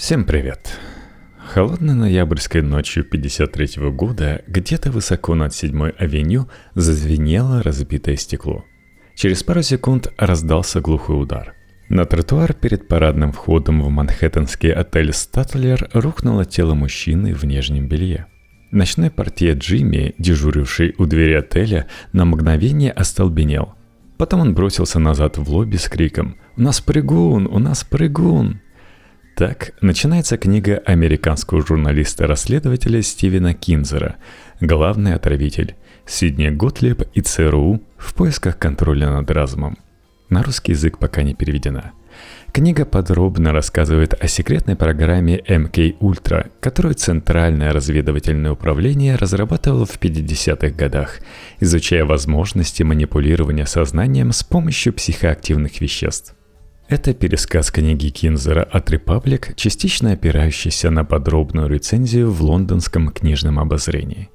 Всем привет. Холодной ноябрьской ночью 53 года где-то высоко над 7-й авеню зазвенело разбитое стекло. Через пару секунд раздался глухой удар. На тротуар перед парадным входом в манхэттенский отель «Статлер» рухнуло тело мужчины в нижнем белье. Ночной портье Джимми, дежуривший у двери отеля, на мгновение остолбенел. Потом он бросился назад в лобби с криком «У нас прыгун! У нас прыгун!» Так начинается книга американского журналиста-расследователя Стивена Кинзера «Главный отравитель. Сидни Готлеб и ЦРУ в поисках контроля над разумом». На русский язык пока не переведена. Книга подробно рассказывает о секретной программе МК Ультра, которую Центральное разведывательное управление разрабатывало в 50-х годах, изучая возможности манипулирования сознанием с помощью психоактивных веществ. Это пересказ книги Кинзера от Republic, частично опирающийся на подробную рецензию в лондонском книжном обозрении.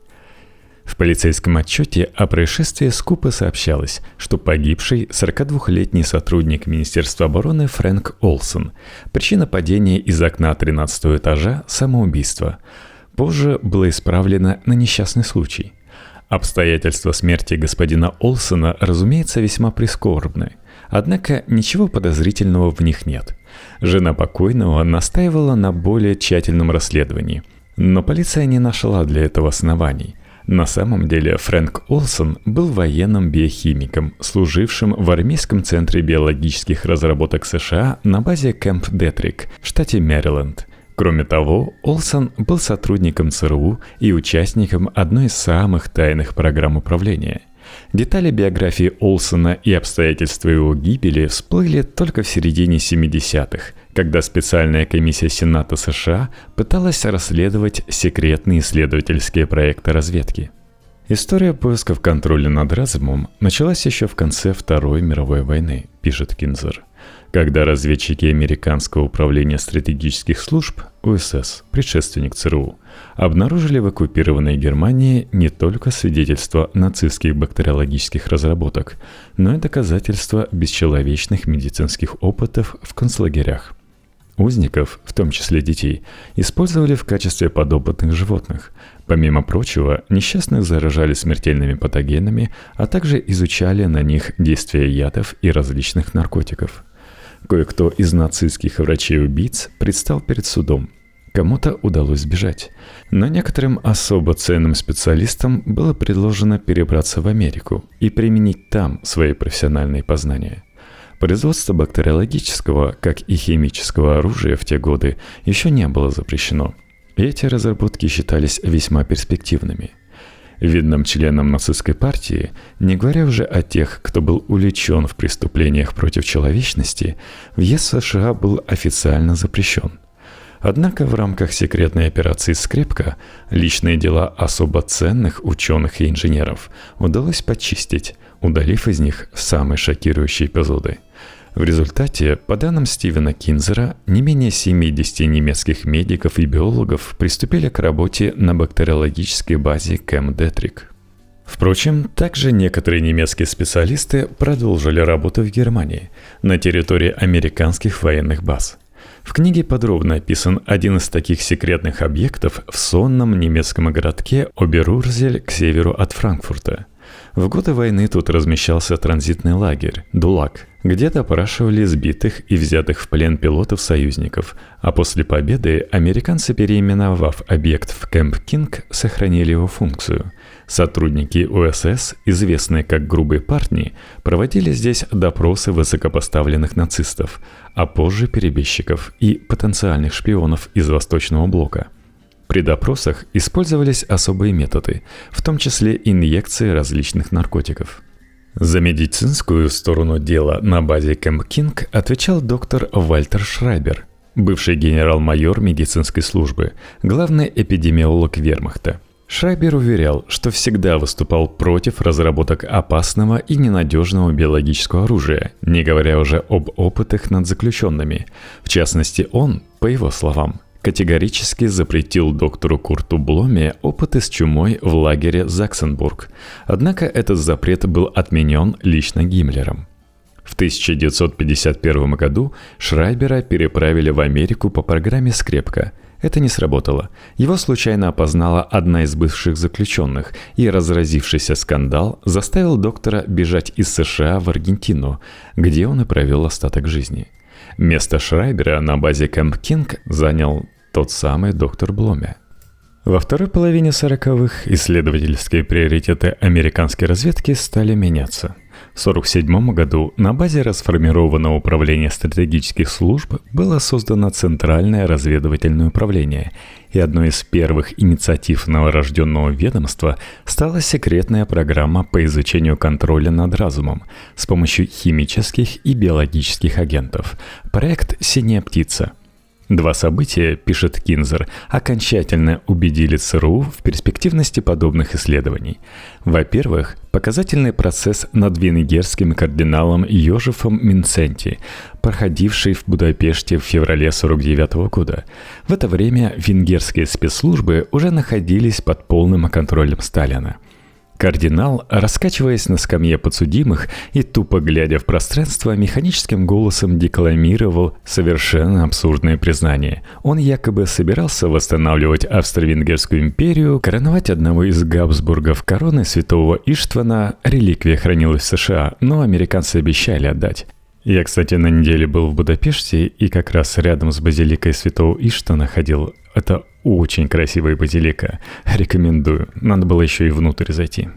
В полицейском отчете о происшествии скупо сообщалось, что погибший 42-летний сотрудник Министерства обороны Фрэнк Олсон. Причина падения из окна 13 этажа – самоубийство. Позже было исправлено на несчастный случай. Обстоятельства смерти господина Олсона, разумеется, весьма прискорбны – Однако ничего подозрительного в них нет. Жена покойного настаивала на более тщательном расследовании. Но полиция не нашла для этого оснований. На самом деле Фрэнк Олсон был военным биохимиком, служившим в армейском центре биологических разработок США на базе Кэмп Детрик в штате Мэриленд. Кроме того, Олсон был сотрудником ЦРУ и участником одной из самых тайных программ управления – Детали биографии Олсона и обстоятельства его гибели всплыли только в середине 70-х, когда специальная комиссия Сената США пыталась расследовать секретные исследовательские проекты разведки. История поисков контроля над разумом началась еще в конце Второй мировой войны, пишет Кинзер – когда разведчики Американского управления стратегических служб УСС, предшественник ЦРУ, обнаружили в оккупированной Германии не только свидетельства нацистских бактериологических разработок, но и доказательства бесчеловечных медицинских опытов в концлагерях. Узников, в том числе детей, использовали в качестве подопытных животных. Помимо прочего, несчастных заражали смертельными патогенами, а также изучали на них действие ядов и различных наркотиков – Кое-кто из нацистских врачей-убийц предстал перед судом. Кому-то удалось сбежать. Но некоторым особо ценным специалистам было предложено перебраться в Америку и применить там свои профессиональные познания. Производство бактериологического, как и химического оружия в те годы еще не было запрещено. И эти разработки считались весьма перспективными – видным членам нацистской партии, не говоря уже о тех, кто был увлечен в преступлениях против человечности, въезд в США был официально запрещен. Однако в рамках секретной операции «Скрепка» личные дела особо ценных ученых и инженеров удалось почистить, удалив из них самые шокирующие эпизоды – в результате, по данным Стивена Кинзера, не менее 70 немецких медиков и биологов приступили к работе на бактериологической базе Кэм Детрик. Впрочем, также некоторые немецкие специалисты продолжили работу в Германии, на территории американских военных баз. В книге подробно описан один из таких секретных объектов в сонном немецком городке Оберурзель к северу от Франкфурта – в годы войны тут размещался транзитный лагерь – Дулак, где допрашивали сбитых и взятых в плен пилотов-союзников, а после победы американцы, переименовав объект в Кэмп Кинг, сохранили его функцию. Сотрудники УСС, известные как грубые парни, проводили здесь допросы высокопоставленных нацистов, а позже перебежчиков и потенциальных шпионов из Восточного блока – при допросах использовались особые методы, в том числе инъекции различных наркотиков. За медицинскую сторону дела на базе Кэмп Кинг отвечал доктор Вальтер Шрайбер, бывший генерал-майор медицинской службы, главный эпидемиолог Вермахта. Шрайбер уверял, что всегда выступал против разработок опасного и ненадежного биологического оружия, не говоря уже об опытах над заключенными. В частности, он, по его словам, категорически запретил доктору Курту Бломе опыты с чумой в лагере Заксенбург. Однако этот запрет был отменен лично Гиммлером. В 1951 году Шрайбера переправили в Америку по программе «Скрепка», это не сработало. Его случайно опознала одна из бывших заключенных, и разразившийся скандал заставил доктора бежать из США в Аргентину, где он и провел остаток жизни. Место Шрайбера на базе Кэмп Кинг занял тот самый доктор Бломе. Во второй половине 40-х исследовательские приоритеты американской разведки стали меняться – в 1947 году на базе расформированного управления стратегических служб было создано Центральное разведывательное управление, и одной из первых инициатив новорожденного ведомства стала секретная программа по изучению контроля над разумом с помощью химических и биологических агентов – проект «Синяя птица», Два события, пишет Кинзер, окончательно убедили ЦРУ в перспективности подобных исследований. Во-первых, показательный процесс над венгерским кардиналом Йожефом Минценти, проходивший в Будапеште в феврале 1949 года. В это время венгерские спецслужбы уже находились под полным контролем Сталина – Кардинал, раскачиваясь на скамье подсудимых и тупо глядя в пространство, механическим голосом декламировал совершенно абсурдное признание. Он якобы собирался восстанавливать Австро-Венгерскую империю, короновать одного из Габсбургов короны святого Иштвана, реликвия хранилась в США, но американцы обещали отдать. Я, кстати, на неделе был в Будапеште и как раз рядом с базиликой Святого Иштана ходил. Это очень красивая базилика. Рекомендую. Надо было еще и внутрь зайти.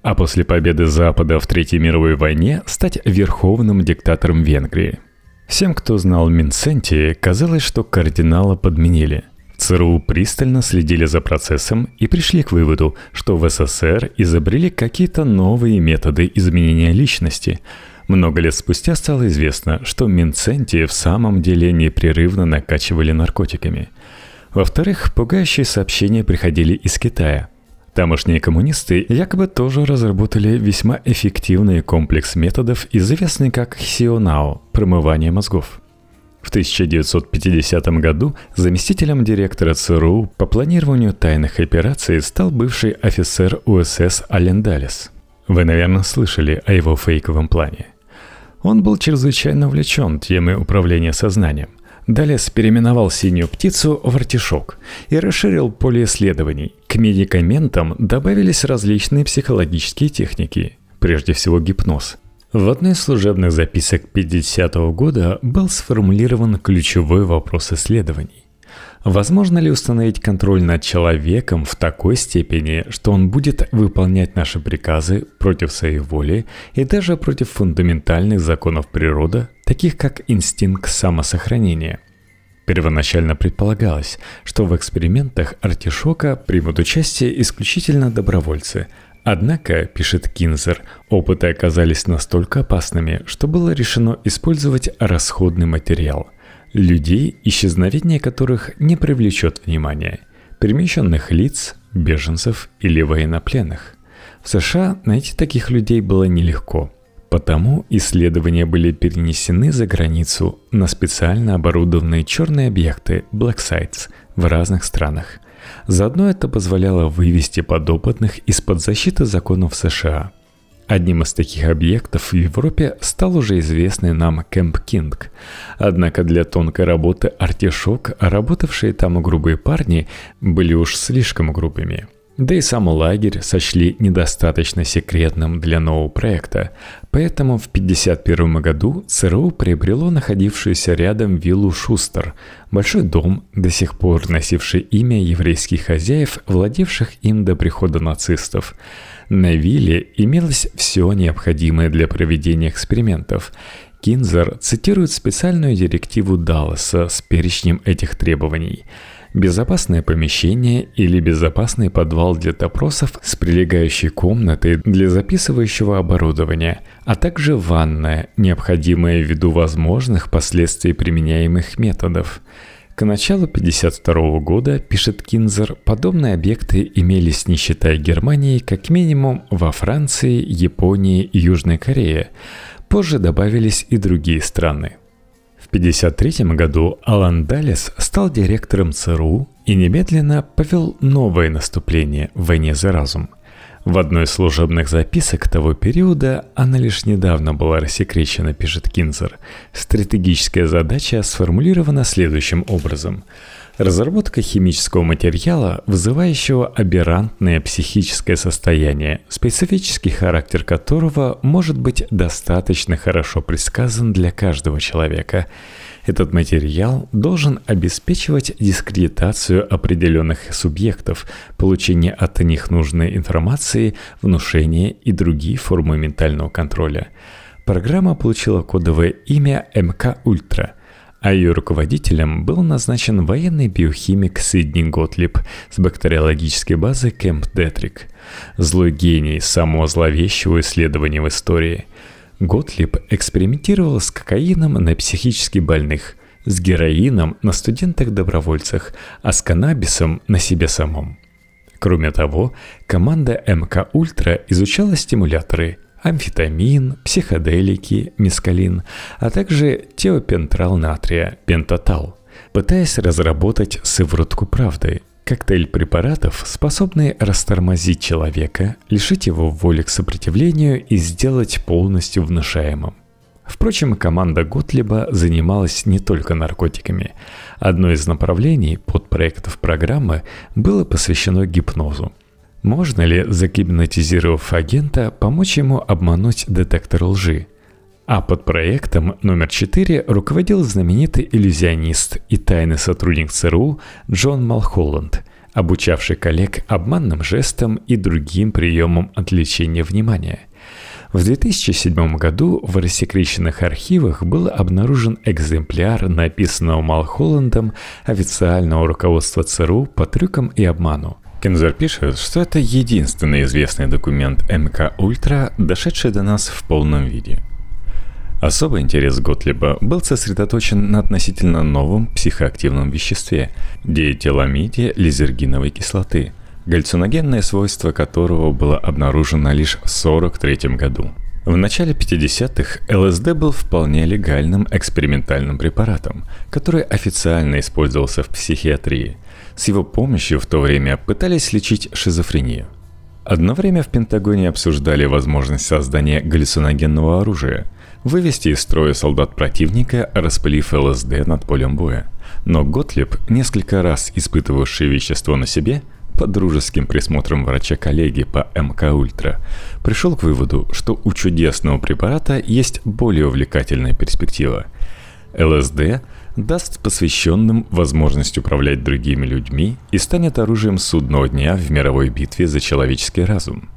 А после победы Запада в Третьей мировой войне стать верховным диктатором Венгрии. Всем, кто знал Минценти, казалось, что кардинала подменили. ЦРУ пристально следили за процессом и пришли к выводу, что в СССР изобрели какие-то новые методы изменения личности – много лет спустя стало известно, что Минценти в самом деле непрерывно накачивали наркотиками. Во-вторых, пугающие сообщения приходили из Китая. Тамошние коммунисты якобы тоже разработали весьма эффективный комплекс методов, известный как Сионао – промывание мозгов. В 1950 году заместителем директора ЦРУ по планированию тайных операций стал бывший офицер УСС Ален Далес. Вы, наверное, слышали о его фейковом плане – он был чрезвычайно увлечен темой управления сознанием. Далее переименовал синюю птицу в артишок и расширил поле исследований. К медикаментам добавились различные психологические техники, прежде всего гипноз. В одной из служебных записок 50 -го года был сформулирован ключевой вопрос исследований. Возможно ли установить контроль над человеком в такой степени, что он будет выполнять наши приказы против своей воли и даже против фундаментальных законов природы, таких как инстинкт самосохранения? Первоначально предполагалось, что в экспериментах артишока примут участие исключительно добровольцы, Однако, пишет Кинзер, опыты оказались настолько опасными, что было решено использовать расходный материал – людей, исчезновение которых не привлечет внимания, перемещенных лиц, беженцев или военнопленных. В США найти таких людей было нелегко, потому исследования были перенесены за границу на специально оборудованные черные объекты Black Sites в разных странах. Заодно это позволяло вывести подопытных из-под защиты законов США – Одним из таких объектов в Европе стал уже известный нам Кэмп Кинг. Однако для тонкой работы артишок, работавшие там грубые парни, были уж слишком грубыми. Да и сам лагерь сочли недостаточно секретным для нового проекта, поэтому в 1951 году ЦРУ приобрело находившуюся рядом виллу Шустер, большой дом, до сих пор носивший имя еврейских хозяев, владевших им до прихода нацистов – на вилле имелось все необходимое для проведения экспериментов. Кинзер цитирует специальную директиву Далласа с перечнем этих требований. Безопасное помещение или безопасный подвал для допросов с прилегающей комнатой для записывающего оборудования, а также ванная, необходимая ввиду возможных последствий применяемых методов – к началу 1952 года, пишет Кинзер, подобные объекты имелись, не считая Германии, как минимум во Франции, Японии и Южной Корее. Позже добавились и другие страны. В 1953 году Алан Даллес стал директором ЦРУ и немедленно повел новое наступление в войне за разум – в одной из служебных записок того периода она лишь недавно была рассекречена, пишет Кинзер. Стратегическая задача сформулирована следующим образом – Разработка химического материала, вызывающего аберрантное психическое состояние, специфический характер которого может быть достаточно хорошо предсказан для каждого человека. Этот материал должен обеспечивать дискредитацию определенных субъектов, получение от них нужной информации, внушение и другие формы ментального контроля. Программа получила кодовое имя МК-Ультра – а ее руководителем был назначен военный биохимик Сидни Готлиб с бактериологической базы Кэмп Детрик. Злой гений самого зловещего исследования в истории. Готлиб экспериментировал с кокаином на психически больных, с героином на студентах-добровольцах, а с каннабисом на себе самом. Кроме того, команда МК Ультра изучала стимуляторы – амфетамин, психоделики, мескалин, а также теопентрал натрия, пентатал, пытаясь разработать сыворотку правды, коктейль препаратов, способный растормозить человека, лишить его воли к сопротивлению и сделать полностью внушаемым. Впрочем, команда Готлиба занималась не только наркотиками. Одно из направлений подпроектов программы было посвящено гипнозу. Можно ли, загипнотизировав агента, помочь ему обмануть детектор лжи? А под проектом номер 4 руководил знаменитый иллюзионист и тайный сотрудник ЦРУ Джон Малхолланд, обучавший коллег обманным жестам и другим приемам отвлечения внимания. В 2007 году в рассекреченных архивах был обнаружен экземпляр написанного Малхолландом официального руководства ЦРУ по трюкам и обману. Кензер пишет, что это единственный известный документ МК Ультра, дошедший до нас в полном виде. Особый интерес Готлиба был сосредоточен на относительно новом психоактивном веществе – диэтиламиде лизергиновой кислоты, галлюциногенное свойство которого было обнаружено лишь в 1943 году. В начале 50-х ЛСД был вполне легальным экспериментальным препаратом, который официально использовался в психиатрии – с его помощью в то время пытались лечить шизофрению. Одно время в Пентагоне обсуждали возможность создания галлюциногенного оружия, вывести из строя солдат противника, распылив ЛСД над полем боя. Но Готлиб, несколько раз испытывавший вещество на себе, под дружеским присмотром врача-коллеги по МК Ультра, пришел к выводу, что у чудесного препарата есть более увлекательная перспектива. ЛСД даст посвященным возможность управлять другими людьми и станет оружием судного дня в мировой битве за человеческий разум.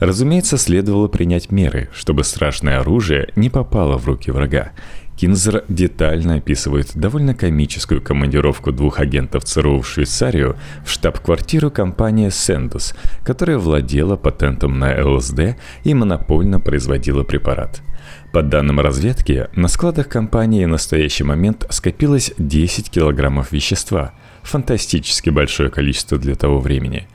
Разумеется, следовало принять меры, чтобы страшное оружие не попало в руки врага. Кинзер детально описывает довольно комическую командировку двух агентов ЦРУ в Швейцарию в штаб-квартиру компании Sendus, которая владела патентом на ЛСД и монопольно производила препарат – по данным разведки, на складах компании в настоящий момент скопилось 10 килограммов вещества. Фантастически большое количество для того времени.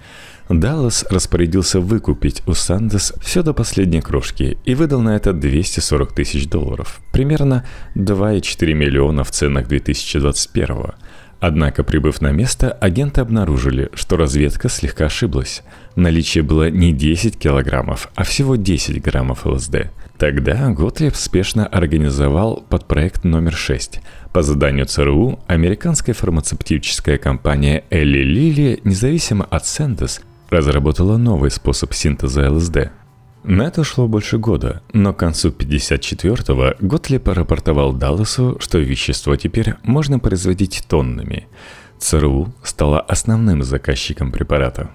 Даллас распорядился выкупить у Сандес все до последней крошки и выдал на это 240 тысяч долларов, примерно 2,4 миллиона в ценах 2021 Однако, прибыв на место, агенты обнаружили, что разведка слегка ошиблась. Наличие было не 10 килограммов, а всего 10 граммов ЛСД. Тогда Готлеб спешно организовал подпроект номер 6. По заданию ЦРУ, американская фармацевтическая компания Элли Лили, независимо от Сендес, разработала новый способ синтеза ЛСД. На это ушло больше года, но к концу 54-го Готлеб рапортовал Далласу, что вещество теперь можно производить тоннами. ЦРУ стала основным заказчиком препарата.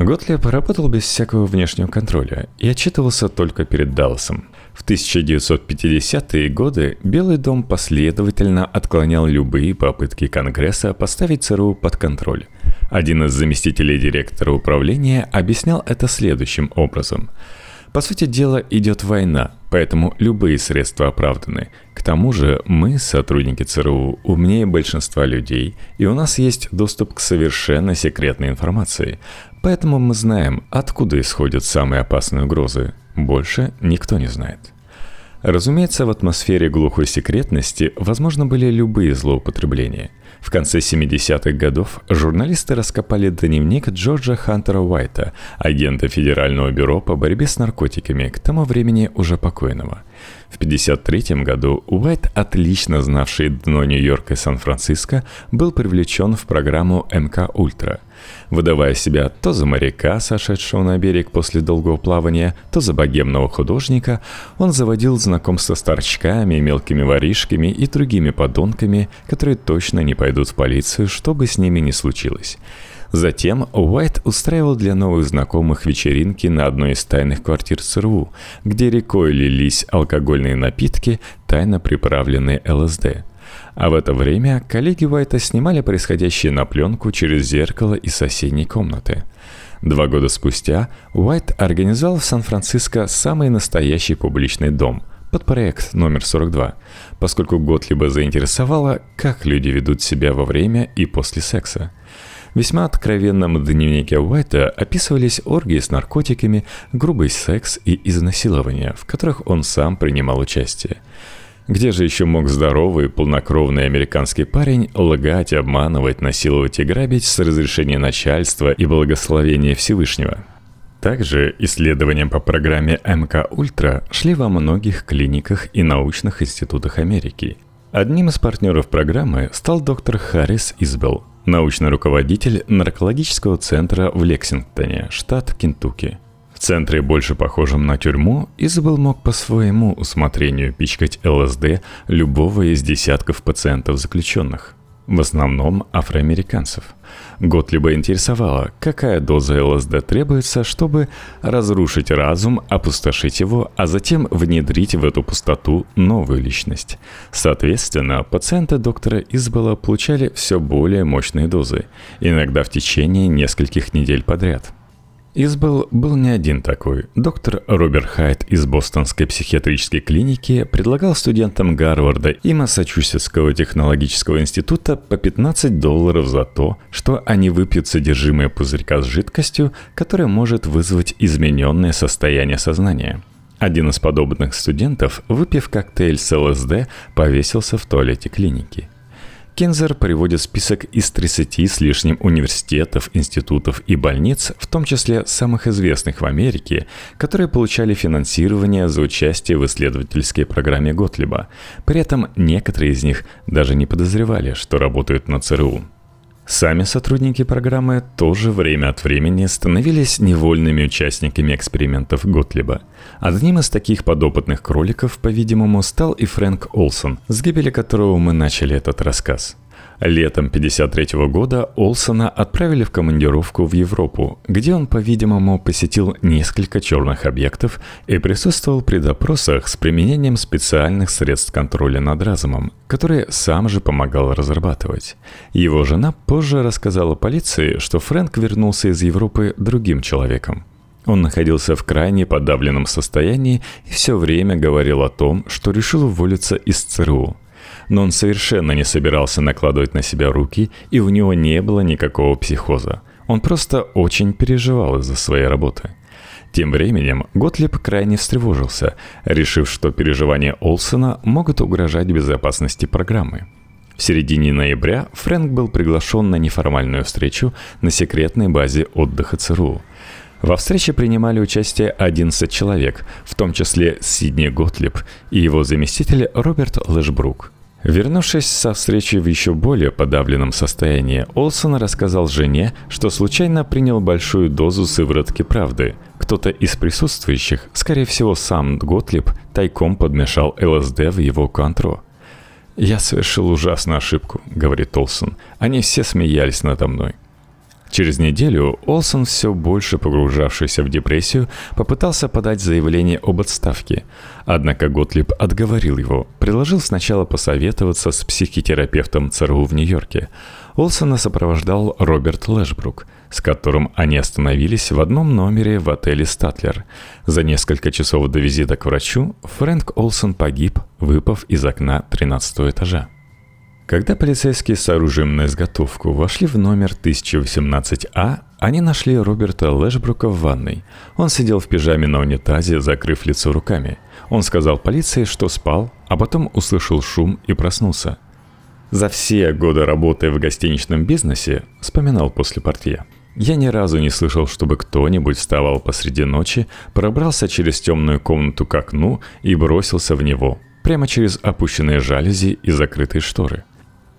Готлеб работал без всякого внешнего контроля и отчитывался только перед Далласом. В 1950-е годы Белый дом последовательно отклонял любые попытки Конгресса поставить ЦРУ под контроль. Один из заместителей директора управления объяснял это следующим образом. По сути дела, идет война, поэтому любые средства оправданы. К тому же мы, сотрудники ЦРУ, умнее большинства людей, и у нас есть доступ к совершенно секретной информации. Поэтому мы знаем, откуда исходят самые опасные угрозы. Больше никто не знает. Разумеется, в атмосфере глухой секретности возможно были любые злоупотребления. В конце 70-х годов журналисты раскопали дневник Джорджа Хантера Уайта, агента Федерального бюро по борьбе с наркотиками, к тому времени уже покойного. В 1953 году Уайт, отлично знавший дно Нью-Йорка и Сан-Франциско, был привлечен в программу МК «Ультра», выдавая себя то за моряка, сошедшего на берег после долгого плавания, то за богемного художника, он заводил знакомства с торчками, мелкими воришками и другими подонками, которые точно не пойдут в полицию, что бы с ними ни случилось. Затем Уайт устраивал для новых знакомых вечеринки на одной из тайных квартир ЦРУ, где рекой лились алкогольные напитки, тайно приправленные ЛСД. А в это время коллеги Уайта снимали происходящее на пленку через зеркало из соседней комнаты. Два года спустя Уайт организовал в Сан-Франциско самый настоящий публичный дом под проект номер 42, поскольку Готлиба заинтересовало, как люди ведут себя во время и после секса. Весьма откровенном дневнике Уайта описывались оргии с наркотиками, грубый секс и изнасилования, в которых он сам принимал участие. Где же еще мог здоровый, полнокровный американский парень лгать, обманывать, насиловать и грабить с разрешения начальства и благословения Всевышнего? Также исследования по программе МК Ультра шли во многих клиниках и научных институтах Америки. Одним из партнеров программы стал доктор Харрис Избелл, научный руководитель наркологического центра в Лексингтоне, штат Кентукки – центре, больше похожем на тюрьму, Изабел мог по своему усмотрению пичкать ЛСД любого из десятков пациентов заключенных, в основном афроамериканцев. Готлиба интересовало, какая доза ЛСД требуется, чтобы разрушить разум, опустошить его, а затем внедрить в эту пустоту новую личность. Соответственно, пациенты доктора Избела получали все более мощные дозы, иногда в течение нескольких недель подряд – Избел был не один такой. Доктор Роберт Хайт из Бостонской психиатрической клиники предлагал студентам Гарварда и Массачусетского технологического института по 15 долларов за то, что они выпьют содержимое пузырька с жидкостью, которая может вызвать измененное состояние сознания. Один из подобных студентов, выпив коктейль с ЛСД, повесился в туалете клиники – Кинзер приводит список из 30 с лишним университетов, институтов и больниц, в том числе самых известных в Америке, которые получали финансирование за участие в исследовательской программе Готлиба. При этом некоторые из них даже не подозревали, что работают на ЦРУ. Сами сотрудники программы тоже время от времени становились невольными участниками экспериментов Готлиба. Одним из таких подопытных кроликов, по-видимому, стал и Фрэнк Олсон, с гибели которого мы начали этот рассказ – Летом 1953 года Олсона отправили в командировку в Европу, где он, по-видимому, посетил несколько черных объектов и присутствовал при допросах с применением специальных средств контроля над разумом, которые сам же помогал разрабатывать. Его жена позже рассказала полиции, что Фрэнк вернулся из Европы другим человеком. Он находился в крайне подавленном состоянии и все время говорил о том, что решил уволиться из ЦРУ – но он совершенно не собирался накладывать на себя руки, и у него не было никакого психоза. Он просто очень переживал из-за своей работы. Тем временем Готлиб крайне встревожился, решив, что переживания Олсона могут угрожать безопасности программы. В середине ноября Фрэнк был приглашен на неформальную встречу на секретной базе отдыха ЦРУ. Во встрече принимали участие 11 человек, в том числе Сидни Готлиб и его заместитель Роберт Лэшбрук – Вернувшись со встречи в еще более подавленном состоянии, Олсон рассказал жене, что случайно принял большую дозу сыворотки правды. Кто-то из присутствующих, скорее всего сам Готлиб, тайком подмешал ЛСД в его контро. «Я совершил ужасную ошибку», — говорит Олсон. «Они все смеялись надо мной». Через неделю Олсон, все больше погружавшийся в депрессию, попытался подать заявление об отставке. Однако Готлиб отговорил его, предложил сначала посоветоваться с психотерапевтом ЦРУ в Нью-Йорке. Олсона сопровождал Роберт Лэшбрук, с которым они остановились в одном номере в отеле «Статлер». За несколько часов до визита к врачу Фрэнк Олсон погиб, выпав из окна 13 этажа. Когда полицейские с оружием на изготовку вошли в номер 1018А, они нашли Роберта Лэшбрука в ванной. Он сидел в пижаме на унитазе, закрыв лицо руками. Он сказал полиции, что спал, а потом услышал шум и проснулся. «За все годы работы в гостиничном бизнесе», — вспоминал после портье, я ни разу не слышал, чтобы кто-нибудь вставал посреди ночи, пробрался через темную комнату к окну и бросился в него, прямо через опущенные жалюзи и закрытые шторы.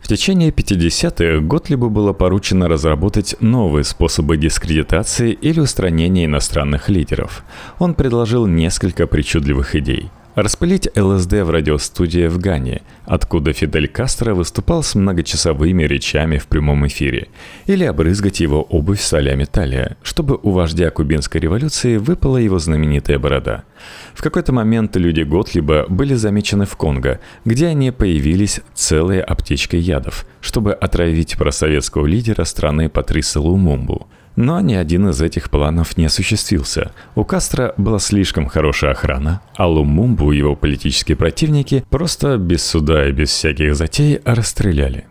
В течение 50-х Готлибу было поручено разработать новые способы дискредитации или устранения иностранных лидеров. Он предложил несколько причудливых идей – Распылить ЛСД в радиостудии в Гане, откуда Фидель Кастро выступал с многочасовыми речами в прямом эфире, или обрызгать его обувь солями талия, чтобы у вождя кубинской революции выпала его знаменитая борода. В какой-то момент люди Готлиба были замечены в Конго, где они появились целой аптечкой ядов, чтобы отравить просоветского лидера страны Патриса Лумумбу – но ни один из этих планов не осуществился. У Кастро была слишком хорошая охрана, а Лумумбу и его политические противники просто без суда и без всяких затей расстреляли.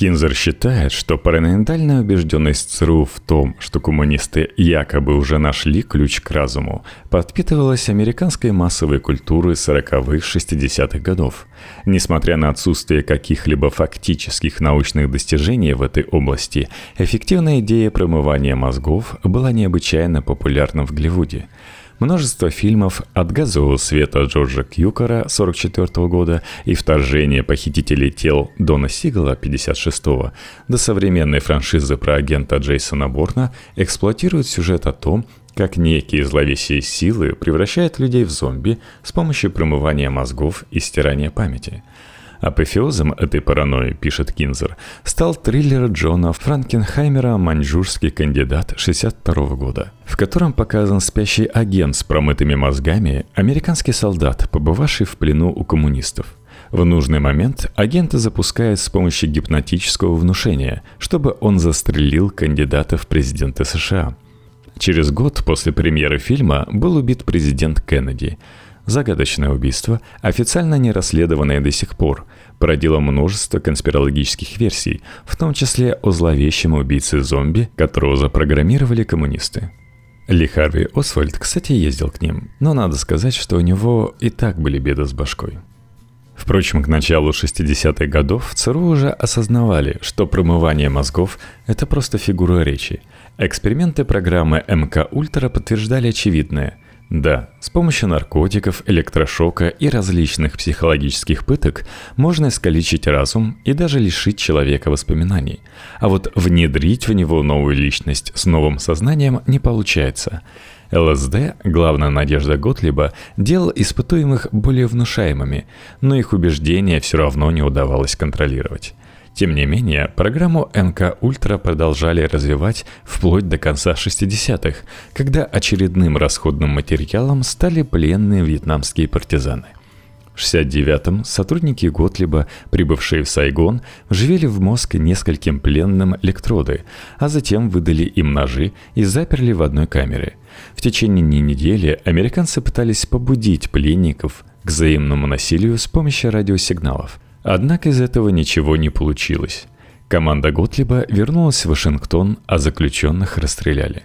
Кинзер считает, что параноидальная убежденность ЦРУ в том, что коммунисты якобы уже нашли ключ к разуму, подпитывалась американской массовой культурой 40-х 60-х годов. Несмотря на отсутствие каких-либо фактических научных достижений в этой области, эффективная идея промывания мозгов была необычайно популярна в Голливуде – Множество фильмов от «Газового света» Джорджа Кьюкера 1944 года и «Вторжение похитителей тел» Дона Сигала 1956 до современной франшизы про агента Джейсона Борна эксплуатируют сюжет о том, как некие зловещие силы превращают людей в зомби с помощью промывания мозгов и стирания памяти – Апофеозом этой паранойи, пишет Кинзер, стал триллер Джона Франкенхаймера «Маньчжурский кандидат» 62 года, в котором показан спящий агент с промытыми мозгами, американский солдат, побывавший в плену у коммунистов. В нужный момент агента запускает с помощью гипнотического внушения, чтобы он застрелил кандидата в президенты США. Через год после премьеры фильма был убит президент Кеннеди – Загадочное убийство, официально не расследованное до сих пор, породило множество конспирологических версий, в том числе о зловещем убийце зомби, которого запрограммировали коммунисты. Ли Харви Освальд, кстати, ездил к ним, но надо сказать, что у него и так были беды с башкой. Впрочем, к началу 60-х годов в ЦРУ уже осознавали, что промывание мозгов – это просто фигура речи. Эксперименты программы МК Ультра подтверждали очевидное – да, с помощью наркотиков, электрошока и различных психологических пыток можно искалечить разум и даже лишить человека воспоминаний. А вот внедрить в него новую личность с новым сознанием не получается. ЛСД, главная надежда Готлиба, делал испытуемых более внушаемыми, но их убеждения все равно не удавалось контролировать. Тем не менее, программу МК Ультра продолжали развивать вплоть до конца 60-х, когда очередным расходным материалом стали пленные вьетнамские партизаны. В 69-м сотрудники Готлиба, прибывшие в Сайгон, вживили в мозг нескольким пленным электроды, а затем выдали им ножи и заперли в одной камере. В течение недели американцы пытались побудить пленников к взаимному насилию с помощью радиосигналов – Однако из этого ничего не получилось. Команда Готлиба вернулась в Вашингтон, а заключенных расстреляли.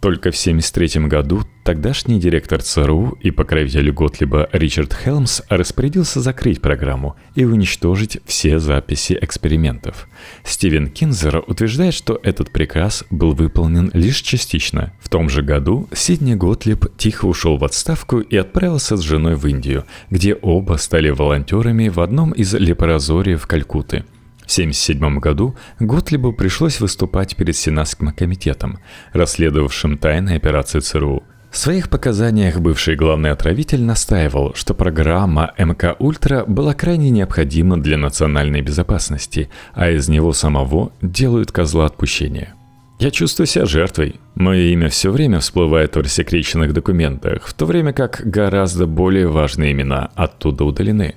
Только в 1973 году тогдашний директор ЦРУ и покровитель Готлиба Ричард Хелмс распорядился закрыть программу и уничтожить все записи экспериментов. Стивен Кинзер утверждает, что этот приказ был выполнен лишь частично. В том же году Сидни Готлиб тихо ушел в отставку и отправился с женой в Индию, где оба стали волонтерами в одном из лепорозориев Калькутты – 1977 году Готлибу пришлось выступать перед Сенатским комитетом, расследовавшим тайные операции ЦРУ. В своих показаниях бывший главный отравитель настаивал, что программа МК Ультра была крайне необходима для национальной безопасности, а из него самого делают козла отпущения. Я чувствую себя жертвой. Мое имя все время всплывает в рассекреченных документах, в то время как гораздо более важные имена оттуда удалены.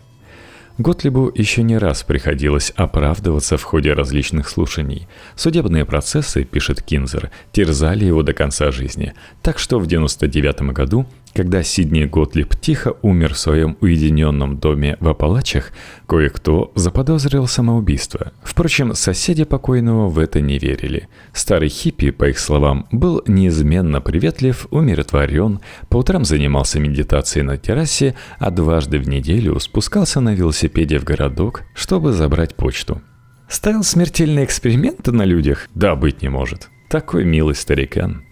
Готлибу еще не раз приходилось оправдываться в ходе различных слушаний. Судебные процессы, пишет Кинзер, терзали его до конца жизни, так что в 1999 году Когда Сидни Готлиб тихо умер в своем уединенном доме в Апалачах, кое-кто заподозрил самоубийство. Впрочем, соседи покойного в это не верили. Старый хиппи, по их словам, был неизменно приветлив, умиротворен, по утрам занимался медитацией на террасе, а дважды в неделю спускался на велосипеде в городок, чтобы забрать почту. Ставил смертельные эксперименты на людях? Да, быть не может. Такой милый старикан.